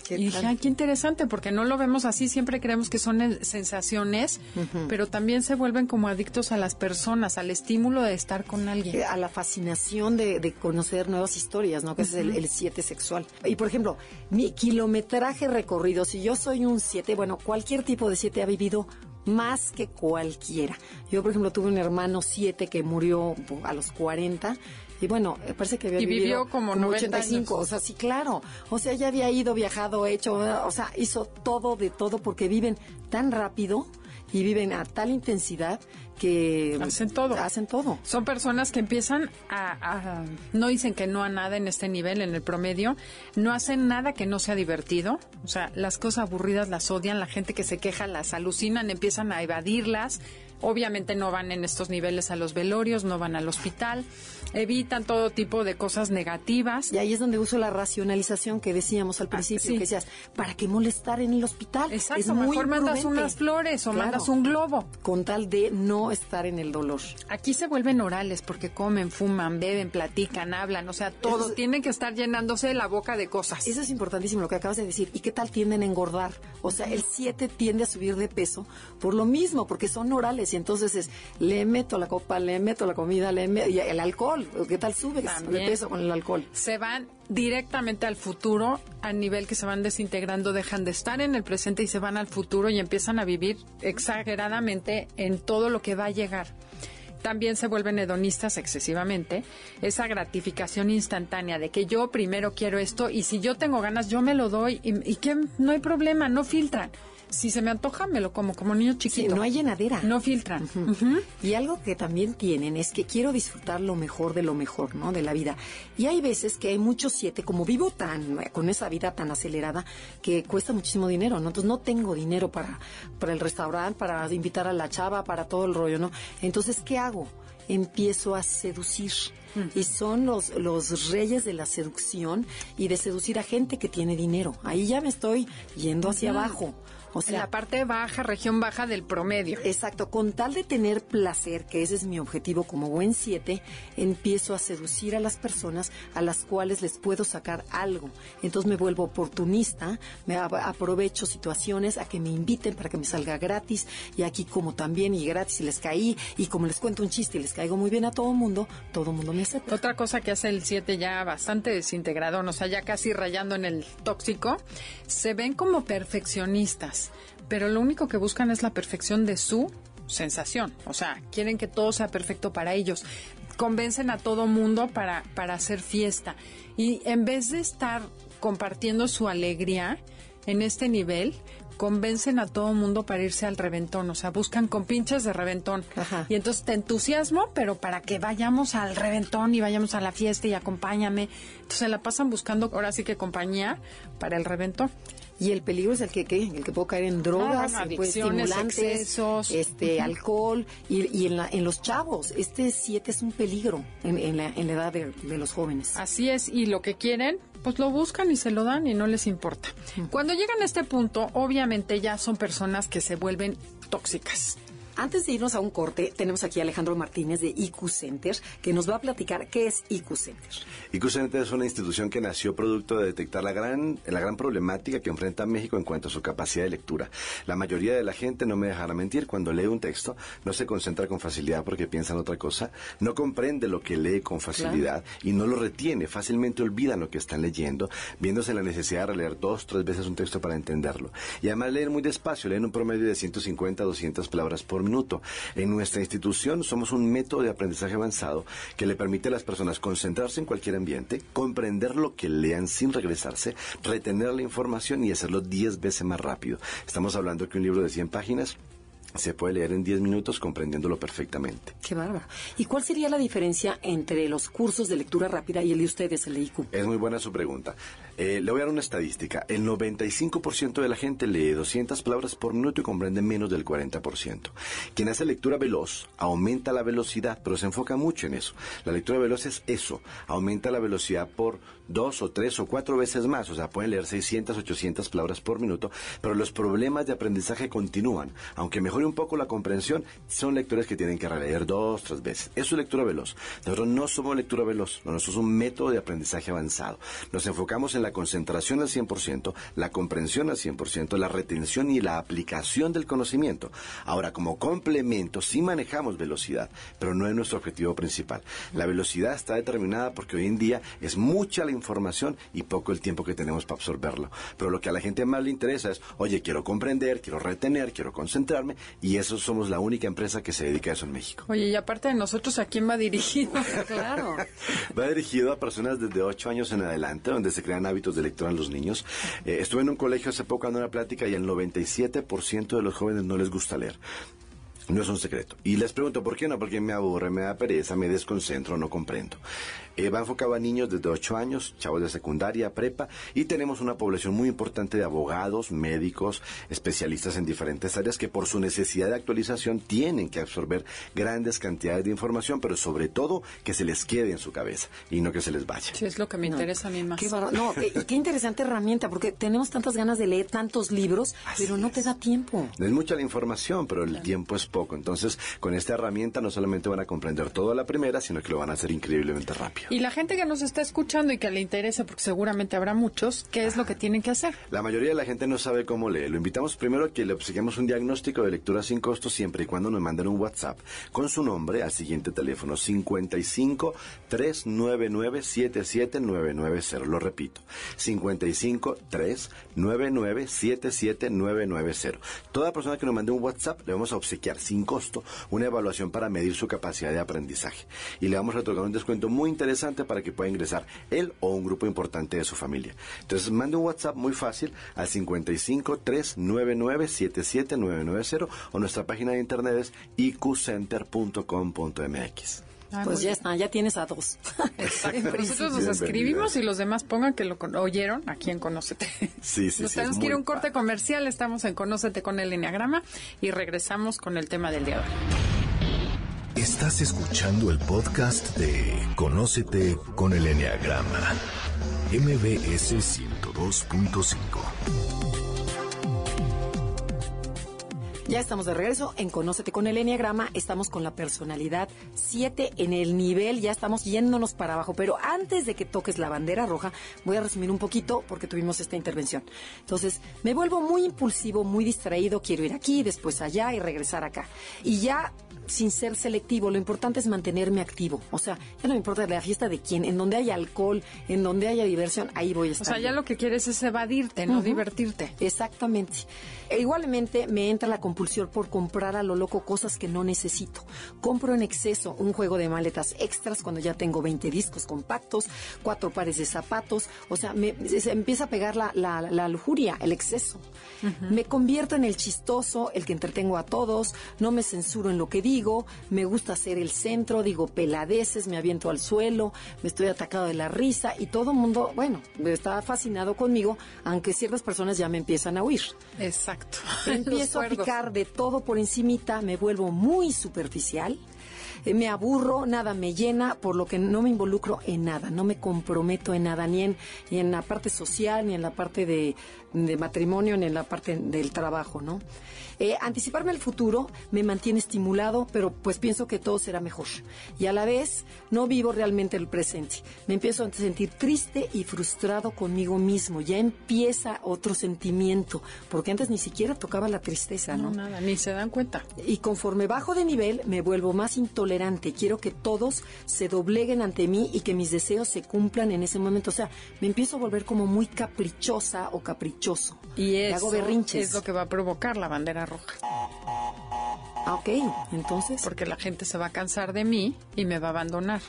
S2: y dije, qué interesante, porque no lo vemos así, siempre creemos que son sensaciones, pero también se vuelven como adictos a las personas, al estímulo de estar con alguien.
S1: A la fascinación de, conocer nuevas historias, ¿no? Que es el 7 sexual. Y por ejemplo, mi kilometraje recorrido, si yo soy un 7, bueno, cualquier tipo de 7 ha vivido más que cualquiera. Yo, por ejemplo, tuve un hermano 7 que murió a los 40 y bueno, eh, parece que había
S2: y vivió como, como
S1: 85, o sea, sí, claro. O sea, ya había ido, viajado, hecho, o sea, hizo todo de todo porque viven tan rápido y viven a tal intensidad que
S2: hacen todo.
S1: Hacen todo.
S2: Son personas que empiezan a, no dicen que no a nada en este nivel, en el promedio, no hacen nada que no sea divertido. O sea, las cosas aburridas las odian, la gente que se queja las alucinan, empiezan a evadirlas, Obviamente no van en estos niveles a los velorios, no van al hospital, evitan todo tipo de cosas negativas.
S1: Y ahí es donde uso la racionalización que decíamos al ah, principio, que decías, ¿para qué molestar en el hospital?
S2: Exacto, es mejor mandas unas flores o mandas un globo.
S1: Con tal de no estar en el dolor.
S2: Aquí se vuelven orales porque comen, fuman, beben, platican, hablan, o sea, todo. Tienen que estar llenándose la boca de cosas.
S1: Eso es importantísimo lo que acabas de decir. ¿Y qué tal tienden a engordar? O sea, el 7 tiende a subir de peso por lo mismo, porque son orales y entonces es, le meto la copa, le meto la comida, le meto, y el alcohol, ¿qué tal sube de peso con el alcohol?
S2: Se van directamente al futuro a nivel que se van desintegrando, dejan de estar en el presente y se van al futuro y empiezan a vivir exageradamente en todo lo que va a llegar. También se vuelven hedonistas excesivamente, esa gratificación instantánea de que yo primero quiero esto y si yo tengo ganas yo me lo doy y, y que no hay problema, no filtran si se me antoja, me lo como, como niño chiquito.
S1: no hay llenadera.
S2: No filtran.
S1: Y algo que también tienen es que quiero disfrutar lo mejor de lo mejor, ¿no? De la vida. Y hay veces que hay muchos siete, como vivo tan, con esa vida tan acelerada, que cuesta muchísimo dinero, ¿no? Entonces no tengo dinero para, para el restaurante, para invitar a la chava, para todo el rollo, ¿no? Entonces, ¿qué hago? Empiezo a seducir y son los, los reyes de la seducción y de seducir a gente que tiene dinero. Ahí ya me estoy yendo hacia abajo.
S2: O sea, la parte baja, región baja del promedio.
S1: Exacto, con tal de tener placer, que ese es mi objetivo como buen 7, empiezo a seducir a las personas a las cuales les puedo sacar algo. Entonces me vuelvo oportunista, me aprovecho situaciones a que me inviten para que me salga gratis y aquí como también y gratis y les caí y como les cuento un chiste y les caigo muy bien a todo el mundo, todo el mundo me acepta.
S2: Otra cosa que hace el 7 ya bastante desintegrado, o sea, ya casi rayando en el tóxico, se ven como perfeccionistas pero lo único que buscan es la perfección de su sensación. O sea, quieren que todo sea perfecto para ellos. Convencen a todo mundo para, para hacer fiesta. Y en vez de estar compartiendo su alegría en este nivel, convencen a todo mundo para irse al reventón, o sea, buscan con pinches de reventón. Y entonces te entusiasmo, pero para que vayamos al reventón y vayamos a la fiesta y acompáñame. Entonces la pasan buscando ahora sí que compañía para el reventón.
S1: Y el peligro es el que, el que puedo caer en drogas, pues, estimulantes, este, alcohol y, en, la, en, los chavos. Este 7 es un peligro en, la, edad de, de, los jóvenes.
S2: Así es, y lo que quieren, pues lo buscan y se lo dan y no les importa. Cuando llegan a este punto, obviamente ya son personas que se vuelven tóxicas.
S1: Antes de irnos a un corte, tenemos aquí a Alejandro Martínez de IQ Center, que nos va a platicar qué es IQ Center.
S4: IQ Center es una institución que nació producto de detectar la gran, la gran problemática que enfrenta México en cuanto a su capacidad de lectura. La mayoría de la gente, no me dejará mentir, cuando lee un texto, no se concentra con facilidad porque piensa en otra cosa, no comprende lo que lee con facilidad y no lo retiene, fácilmente olvidan lo que están leyendo, viéndose la necesidad de releer dos, tres veces un texto para entenderlo. Y además leen muy despacio, leen un promedio de 150 a 200 palabras por minuto. En nuestra institución somos un método de aprendizaje avanzado que le permite a las personas concentrarse en cualquier ambiente, comprender lo que lean sin regresarse, retener la información y hacerlo 10 veces más rápido. Estamos hablando que un libro de 100 páginas se puede leer en 10 minutos comprendiéndolo perfectamente.
S1: Qué bárbaro. ¿Y cuál sería la diferencia entre los cursos de lectura rápida y el de ustedes, el IQ?
S4: Es muy buena su pregunta. Eh, le voy a dar una estadística. El 95% de la gente lee 200 palabras por minuto y comprende menos del 40%. Quien hace lectura veloz aumenta la velocidad, pero se enfoca mucho en eso. La lectura veloz es eso, aumenta la velocidad por dos o tres o cuatro veces más, o sea, pueden leer 600, 800 palabras por minuto, pero los problemas de aprendizaje continúan. Aunque mejore un poco la comprensión, son lectores que tienen que releer dos, tres veces. Eso es lectura veloz. Nosotros no somos lectura veloz, nosotros somos un método de aprendizaje avanzado. Nos enfocamos en la concentración al 100%, la comprensión al 100%, la retención y la aplicación del conocimiento. Ahora, como complemento, sí manejamos velocidad, pero no es nuestro objetivo principal. La velocidad está determinada porque hoy en día es mucha la información y poco el tiempo que tenemos para absorberlo. Pero lo que a la gente más le interesa es, oye, quiero comprender, quiero retener, quiero concentrarme, y eso somos la única empresa que se dedica a eso en México.
S2: Oye, y aparte de nosotros, ¿a quién va dirigido?
S1: claro.
S4: Va dirigido a personas desde 8 años en adelante, donde se crean hábitos de lectura en los niños. Eh, estuve en un colegio hace poco dando una plática y el 97% de los jóvenes no les gusta leer. No es un secreto. Y les pregunto, ¿por qué no? Porque me aburre, me da pereza, me desconcentro, no comprendo. Eh, va enfocado a niños desde 8 años, chavos de secundaria, prepa, y tenemos una población muy importante de abogados, médicos, especialistas en diferentes áreas que por su necesidad de actualización tienen que absorber grandes cantidades de información, pero sobre todo que se les quede en su cabeza y no que se les vaya.
S2: Sí, es lo que me interesa a mí más.
S1: Qué, no, y qué interesante herramienta, porque tenemos tantas ganas de leer tantos libros, pero no te da tiempo.
S4: Es mucha la información, pero el tiempo es poco. Entonces, con esta herramienta no solamente van a comprender todo a la primera, sino que lo van a hacer increíblemente rápido.
S2: Y la gente que nos está escuchando y que le interesa, porque seguramente habrá muchos, ¿qué es lo que tienen que hacer?
S4: La mayoría de la gente no sabe cómo leer. Lo invitamos primero a que le obsequiemos un diagnóstico de lectura sin costo siempre y cuando nos manden un WhatsApp con su nombre al siguiente teléfono 55 399 77990. Lo repito, 55 399 77990. Toda persona que nos mande un WhatsApp le vamos a obsequiar sin costo una evaluación para medir su capacidad de aprendizaje y le vamos a otorgar un descuento muy interesante para que pueda ingresar él o un grupo importante de su familia. Entonces, mande un WhatsApp muy fácil al 55 399 77990 o nuestra página de internet es iqcenter.com.mx.
S1: Ah, pues ya está, ya tienes a dos.
S2: Exacto. Nosotros nos escribimos y los demás pongan que lo oyeron aquí en Conócete.
S4: Sí, sí,
S2: Nos
S4: sí.
S2: tenemos que ir a un corte comercial, estamos en Conócete con el Enneagrama y regresamos con el tema del día de hoy.
S3: Estás escuchando el podcast de Conócete con el Enneagrama, MBS 102.5.
S1: Ya estamos de regreso en Conócete con el Enneagrama. Estamos con la personalidad 7 en el nivel. Ya estamos yéndonos para abajo. Pero antes de que toques la bandera roja, voy a resumir un poquito porque tuvimos esta intervención. Entonces, me vuelvo muy impulsivo, muy distraído. Quiero ir aquí, después allá y regresar acá. Y ya sin ser selectivo, lo importante es mantenerme activo. O sea, ya no me importa la fiesta de quién, en donde haya alcohol, en donde haya diversión, ahí voy a estar.
S2: O sea, ya lo que quieres es evadirte, no divertirte.
S1: Exactamente. E igualmente me entra la compulsión por comprar a lo loco cosas que no necesito. Compro en exceso un juego de maletas extras cuando ya tengo 20 discos compactos, cuatro pares de zapatos. O sea, me, se empieza a pegar la, la, la lujuria, el exceso. Me convierto en el chistoso, el que entretengo a todos, no me censuro en lo que digo, me gusta ser el centro, digo peladeces, me aviento al suelo, me estoy atacado de la risa y todo el mundo, bueno, está fascinado conmigo, aunque ciertas personas ya me empiezan a huir.
S2: Exacto.
S1: Empiezo a picar de todo por encimita, me vuelvo muy superficial. Eh, Me aburro, nada me llena, por lo que no me involucro en nada, no me comprometo en nada, ni en, ni en la parte social, ni en la parte de, de matrimonio, ni en la parte del trabajo, ¿no? Eh, anticiparme al futuro me mantiene estimulado, pero pues pienso que todo será mejor. Y a la vez no vivo realmente el presente. Me empiezo a sentir triste y frustrado conmigo mismo. Ya empieza otro sentimiento, porque antes ni siquiera tocaba la tristeza,
S2: No,
S1: ¿no?
S2: nada, ni se dan cuenta.
S1: Y conforme bajo de nivel, me vuelvo más intolerante. Quiero que todos se dobleguen ante mí y que mis deseos se cumplan en ese momento. O sea, me empiezo a volver como muy caprichosa o caprichoso.
S2: Y eso
S1: hago berrinches.
S2: es lo que va a provocar la bandera roja.
S1: Ah, ok. Entonces.
S2: Porque la gente se va a cansar de mí y me va a abandonar.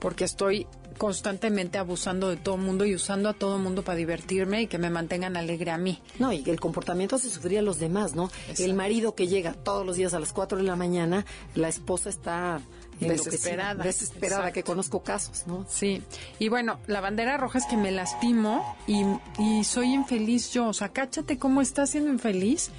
S2: Porque estoy constantemente abusando de todo el mundo y usando a todo el mundo para divertirme y que me mantengan alegre a mí.
S1: No, y el comportamiento hace sufrir a los demás, ¿no? El marido que llega todos los días a las 4 de la mañana, la esposa está
S2: desesperada.
S1: Desesperada, que conozco casos, ¿no?
S2: Sí. Y bueno, la bandera roja es que me lastimo y, y soy infeliz yo. O sea, cáchate cómo estás siendo infeliz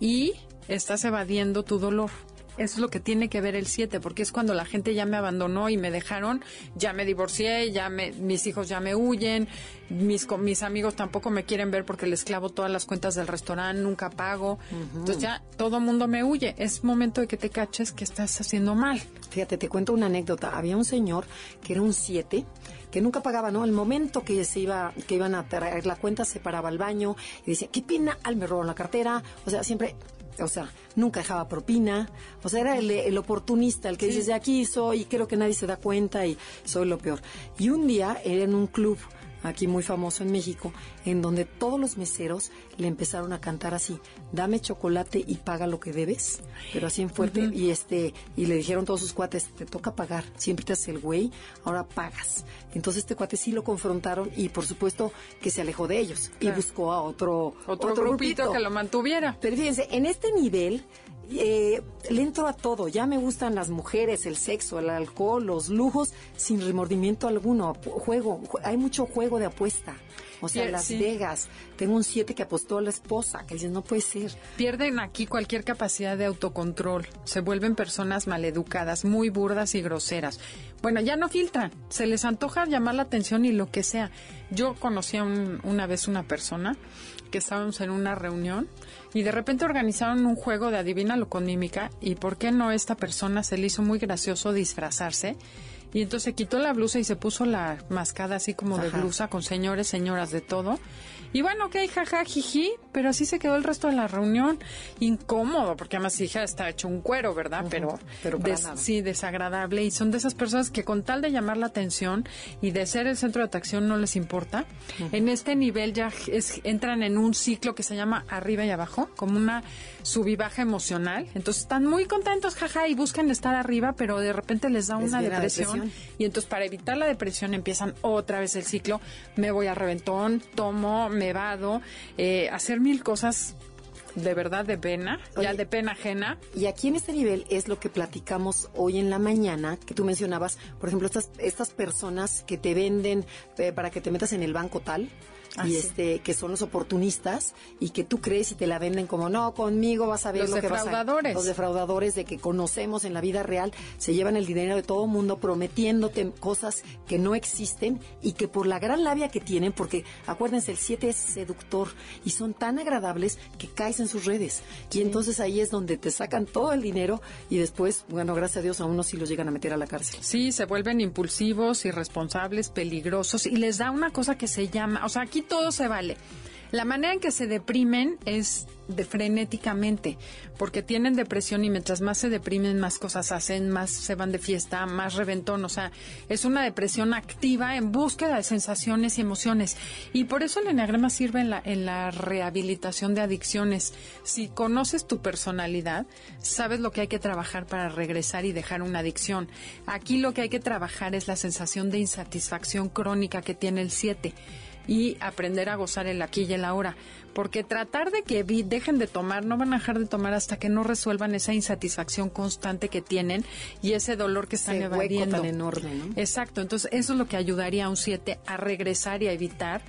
S2: y estás evadiendo tu dolor. Eso es lo que tiene que ver el 7, porque es cuando la gente ya me abandonó y me dejaron, ya me divorcié, ya me, mis hijos ya me huyen, mis, mis amigos tampoco me quieren ver porque les clavo todas las cuentas del restaurante, nunca pago. Entonces ya todo mundo me huye. Es momento de que te caches que estás haciendo mal.
S1: Fíjate, te cuento una anécdota. Había un señor que era un 7 que nunca pagaba, ¿no? El momento que se iba, que iban a traer la cuenta, se paraba al baño y decía, qué pena, al me robaron la cartera. O sea, siempre o sea, nunca dejaba propina, o sea, era el, oportunista, el que dice, de aquí soy y creo que nadie se da cuenta y soy lo peor. Y un día era en un club aquí muy famoso en México, en donde todos los meseros le empezaron a cantar así, dame chocolate y paga lo que debes, pero así en fuerte, y este, y le dijeron todos sus cuates, te toca pagar, siempre te haces el güey, ahora pagas. Entonces este cuate sí lo confrontaron y por supuesto que se alejó de ellos y buscó a otro,
S2: otro, grupito, que lo mantuviera.
S1: Pero fíjense, en este nivel eh, le entro a todo. Ya me gustan las mujeres, el sexo, el alcohol, los lujos, sin remordimiento alguno. Juego, hay mucho juego de apuesta. O sea, Las Vegas. Tengo un 7 que apostó a la esposa, que dices, no puede ser.
S2: Pierden aquí cualquier capacidad de autocontrol. Se vuelven personas maleducadas, muy burdas y groseras. Bueno, ya no filtran. Se les antoja llamar la atención y lo que sea. Yo conocí a una vez una persona que estábamos en una reunión y de repente organizaron un juego de adivínalo con mímica y por qué no esta persona se le hizo muy gracioso disfrazarse. Y entonces se quitó la blusa y se puso la mascada así como de blusa con señores, señoras de todo y bueno, ok, jaja, jiji, pero así se quedó el resto de la reunión. Incómodo, porque además hija está hecho un cuero, ¿verdad? Pero,
S1: pero
S2: sí, desagradable. Y son de esas personas que con tal de llamar la atención y de ser el centro de atracción no les importa. En este nivel ya entran en un ciclo que se llama arriba y abajo, como una subibaja emocional. Entonces están muy contentos, jaja, y buscan estar arriba, pero de repente les da una depresión, Y entonces para evitar la depresión empiezan otra vez el ciclo. Me voy a reventón, tomo, me vado, eh, hacer mil cosas de verdad de pena, ya de pena ajena.
S1: Y aquí en este nivel es lo que platicamos hoy en la mañana, que tú mencionabas, por ejemplo, estas, estas personas que te venden eh, para que te metas en el banco tal, Ah, y este que son los oportunistas y que tú crees y te la venden como no conmigo vas a ver
S2: los
S1: lo
S2: que defraudadores.
S1: los defraudadores de que conocemos en la vida real se llevan el dinero de todo mundo prometiéndote cosas que no existen y que por la gran labia que tienen porque acuérdense el 7 es seductor y son tan agradables que caes en sus redes. Y entonces ahí es donde te sacan todo el dinero y después bueno gracias a Dios a unos sí los llegan a meter a la cárcel.
S2: Sí se vuelven impulsivos irresponsables peligrosos y les da una cosa que se llama o sea aquí todo se vale. La manera en que se deprimen es de frenéticamente, porque tienen depresión y mientras más se deprimen, más cosas hacen, más se van de fiesta, más reventón. O sea, es una depresión activa en búsqueda de sensaciones y emociones. Y por eso el enneagrama sirve en la, en la rehabilitación de adicciones. Si conoces tu personalidad, sabes lo que hay que trabajar para regresar y dejar una adicción. Aquí lo que hay que trabajar es la sensación de insatisfacción crónica que tiene el 7 y aprender a gozar el aquí y el ahora. Porque tratar de que dejen de tomar, no van a dejar de tomar hasta que no resuelvan esa insatisfacción constante que tienen y ese dolor que están evadiendo.
S1: tan enorme, ¿no?
S2: Exacto, entonces eso es lo que ayudaría a un 7 a regresar y a evitar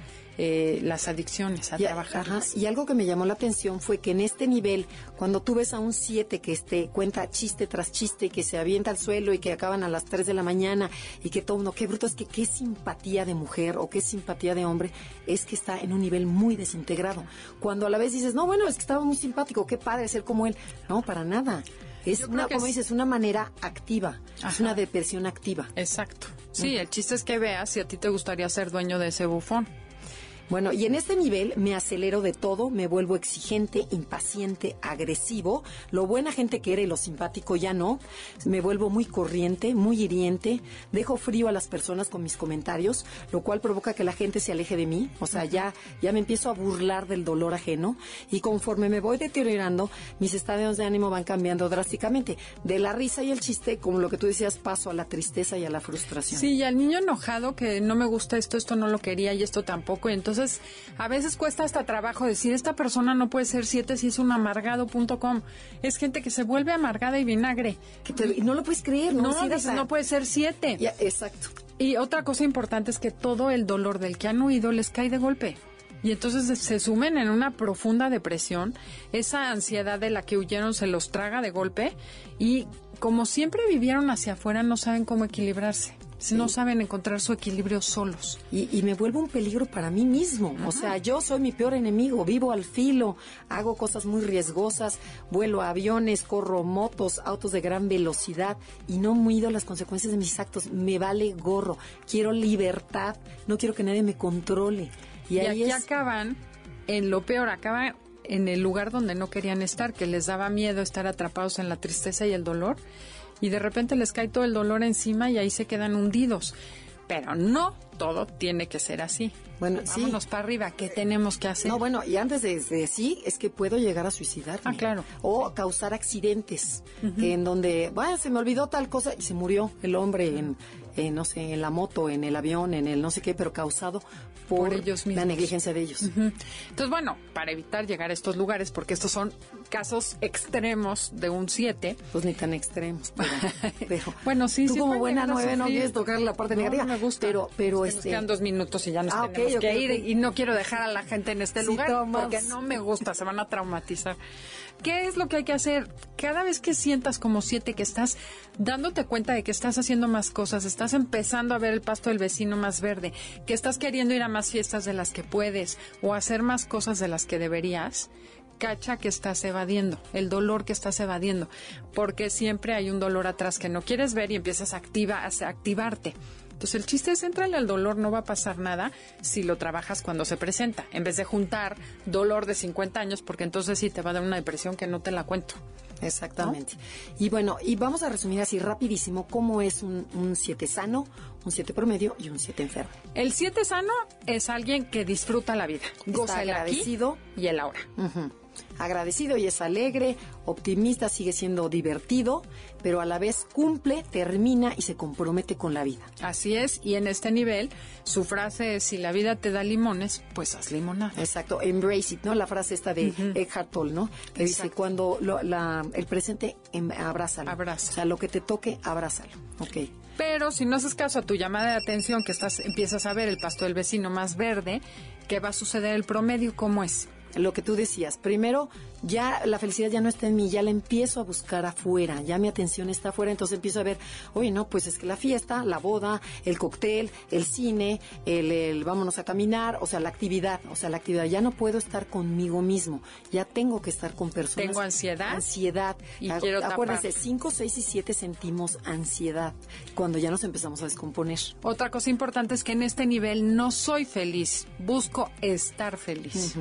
S2: eh, las adicciones, a trabajar.
S1: Y algo que me llamó la atención fue que en este nivel, cuando tú ves a un 7 que este, cuenta chiste tras chiste, que se avienta al suelo y que acaban a las 3 de la mañana y que todo uno, qué bruto, es que qué simpatía de mujer o qué simpatía de hombre, es que está en un nivel muy desintegrado. Cuando a la vez dices, no, bueno, es que estaba muy simpático, qué padre ser como él. No, para nada. Es una, como dices, una manera activa. Es una depresión activa.
S2: Exacto. Sí, el chiste es que veas si a ti te gustaría ser dueño de ese bufón.
S1: Bueno, y en este nivel me acelero de todo, me vuelvo exigente, impaciente, agresivo, lo buena gente que era y lo simpático ya no, me vuelvo muy corriente, muy hiriente, dejo frío a las personas con mis comentarios, lo cual provoca que la gente se aleje de mí, o sea, ya, ya me empiezo a burlar del dolor ajeno y conforme me voy deteriorando, mis estados de ánimo van cambiando drásticamente. De la risa y el chiste, como lo que tú decías, paso a la tristeza y a la frustración.
S2: Sí, y al niño enojado que no me gusta esto, esto no lo quería y esto tampoco. Entonces a veces cuesta hasta trabajo decir, esta persona no puede ser siete si es un amargado.com. Es gente que se vuelve amargada y vinagre.
S1: Que y no lo puedes creer, ¿no?
S2: No, no puede ser siete.
S1: exacto.
S2: Y otra cosa importante es que todo el dolor del que han huido les cae de golpe. Y entonces se sumen en una profunda depresión, esa ansiedad de la que huyeron se los traga de golpe y como siempre vivieron hacia afuera no saben cómo equilibrarse. No saben encontrar su equilibrio solos.
S1: Y, me vuelvo un peligro para mí mismo. O sea, yo soy mi peor enemigo. Vivo al filo, hago cosas muy riesgosas, vuelo aviones, corro motos, autos de gran velocidad y no mido las consecuencias de mis actos. Me vale gorro. Quiero libertad. No quiero que nadie me controle.
S2: Y, aquí acaban en lo peor, acaban en el lugar donde no querían estar, que les daba miedo estar atrapados en la tristeza y el dolor, y de repente les cae todo el dolor encima y ahí se quedan hundidos. Pero no todo tiene que ser así. Bueno, Vámonos para arriba, ¿qué tenemos que hacer?
S1: No, bueno, y antes de, decir sí, es que puedo llegar a suicidarme.
S2: Ah, claro.
S1: O causar accidentes, en donde, bueno, se me olvidó tal cosa y se murió el hombre en, no sé, en la moto, en el avión, en el no sé qué, pero causado por, ellos mismos. la negligencia de ellos.
S2: Entonces, bueno, para evitar llegar a estos lugares, porque estos son casos extremos de un 7.
S1: Pues ni tan extremos, pero,
S2: bueno, sí,
S1: tú
S2: sí.
S1: como buena nueve no quieres tocar la parte negativa.
S2: me gusta.
S1: Pero, pero
S2: este... Nos quedan dos minutos y ya nos ah, tenemos que ir y no quiero dejar a la gente en este lugar porque no me gusta, se van a traumatizar. ¿Qué es lo que hay que hacer? Cada vez que sientas como siete que estás dándote cuenta de que estás haciendo más cosas, estás empezando a ver el pasto del vecino más verde, que estás queriendo ir a más fiestas de las que puedes o hacer más cosas de las que deberías, cacha que estás evadiendo, el dolor que estás evadiendo, porque siempre hay un dolor atrás que no quieres ver y empiezas a, activa, a activarte. Entonces el chiste es entrarle al dolor, no va a pasar nada si lo trabajas cuando se presenta, en vez de juntar dolor de 50 años, porque entonces sí te va a dar una depresión que no te la cuento.
S1: Exactamente. Y bueno, y vamos a resumir así rapidísimo cómo es un 7 sano, un 7 promedio y un 7 enfermo.
S2: El 7 sano es alguien que disfruta la vida,
S1: goza el agradecido
S2: y el ahora
S1: agradecido y es alegre, optimista, sigue siendo divertido, pero a la vez cumple, termina y se compromete con la vida.
S2: Así es, y en este nivel, su frase es, si la vida te da limones, pues haz limonada.
S1: Exacto, embrace it, ¿no? La frase esta de Eckhart Tolle, ¿no? Que dice, cuando el presente, em, abrázalo.
S2: Abraza.
S1: O sea, lo que te toque, abrázalo. Ok.
S2: Pero si no haces caso a tu llamada de atención, que estás, empiezas a ver el pasto del vecino más verde, ¿qué va a suceder el promedio? ¿Cómo es?
S1: Lo que tú decías. Primero, ya la felicidad ya no está en mí, ya la empiezo a buscar afuera, ya mi atención está afuera, entonces empiezo a ver, oye, no, pues es que la fiesta, la boda, el cóctel, el cine, el, vámonos a caminar, o sea, la actividad, o sea, la actividad, ya no puedo estar conmigo mismo, ya tengo que estar con personas.
S2: Tengo ansiedad.
S1: Ansiedad.
S2: Y quiero
S1: Acuérdense, 5, 6 y 7 sentimos ansiedad cuando ya nos empezamos a descomponer.
S2: Otra cosa importante es que en este nivel no soy feliz, busco estar feliz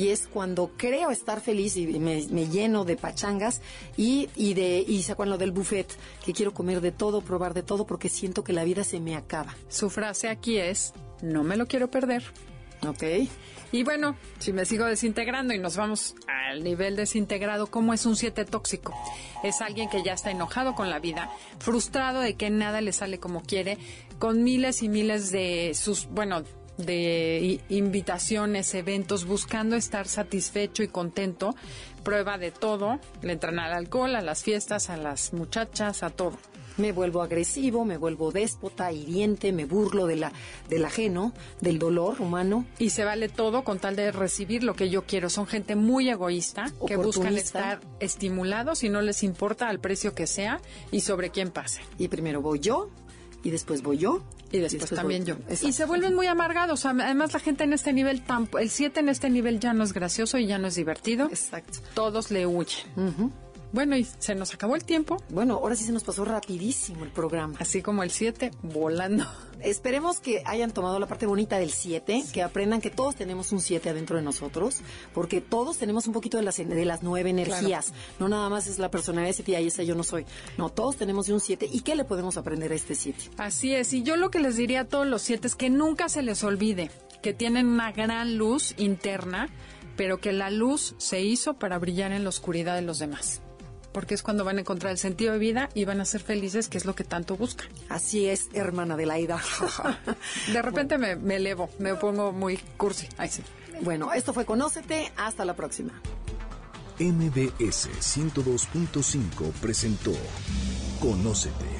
S1: y es cuando creo estar feliz y me, lleno de pachangas y, y de y saco lo del buffet, que quiero comer de todo, probar de todo porque siento que la vida se me acaba.
S2: Su frase aquí es, no me lo quiero perder.
S1: Ok.
S2: Y bueno, si me sigo desintegrando y nos vamos al nivel desintegrado, ¿cómo es un 7 tóxico? Es alguien que ya está enojado con la vida, frustrado de que nada le sale como quiere, con miles y miles de sus, bueno, de invitaciones, eventos, buscando estar satisfecho y contento. Prueba de todo, le entran al alcohol, a las fiestas, a las muchachas, a todo.
S1: Me vuelvo agresivo, me vuelvo déspota, hiriente, me burlo de la, del ajeno, del dolor humano.
S2: Y se vale todo con tal de recibir lo que yo quiero. Son gente muy egoísta que buscan estar estimulados y no les importa al precio que sea y sobre quién pase.
S1: Y primero voy yo, y después voy yo.
S2: Y después, también yo. Y se vuelven muy amargados. Además, la gente en este nivel, el 7 en este nivel ya no es gracioso y ya no es divertido.
S1: Exacto.
S2: Todos le huyen. Bueno, y se nos acabó el tiempo,
S1: Bueno, ahora sí se nos pasó rapidísimo el programa.
S2: así como el 7, volando.
S1: Esperemos que hayan tomado la parte bonita del 7, que aprendan que todos tenemos un 7 adentro de nosotros, porque todos tenemos un poquito de las, de las nueve energías. No nada más es la personalidad de 7 y esa yo no soy. No, todos tenemos un 7. ¿Y qué le podemos aprender a este 7?
S2: Así es, y yo lo que les diría a todos los siete es que nunca se les olvide que tienen una gran luz interna, pero que la luz se hizo para brillar en la oscuridad de los demás. Porque es cuando van a encontrar el sentido de vida y van a ser felices, que es lo que tanto buscan.
S1: Así es, hermana de Laida.
S2: De repente me, me elevo, me pongo muy cursi. Ay, sí.
S1: bueno, esto fue Conócete. Hasta la próxima.
S3: MBS 102.5 presentó Conócete.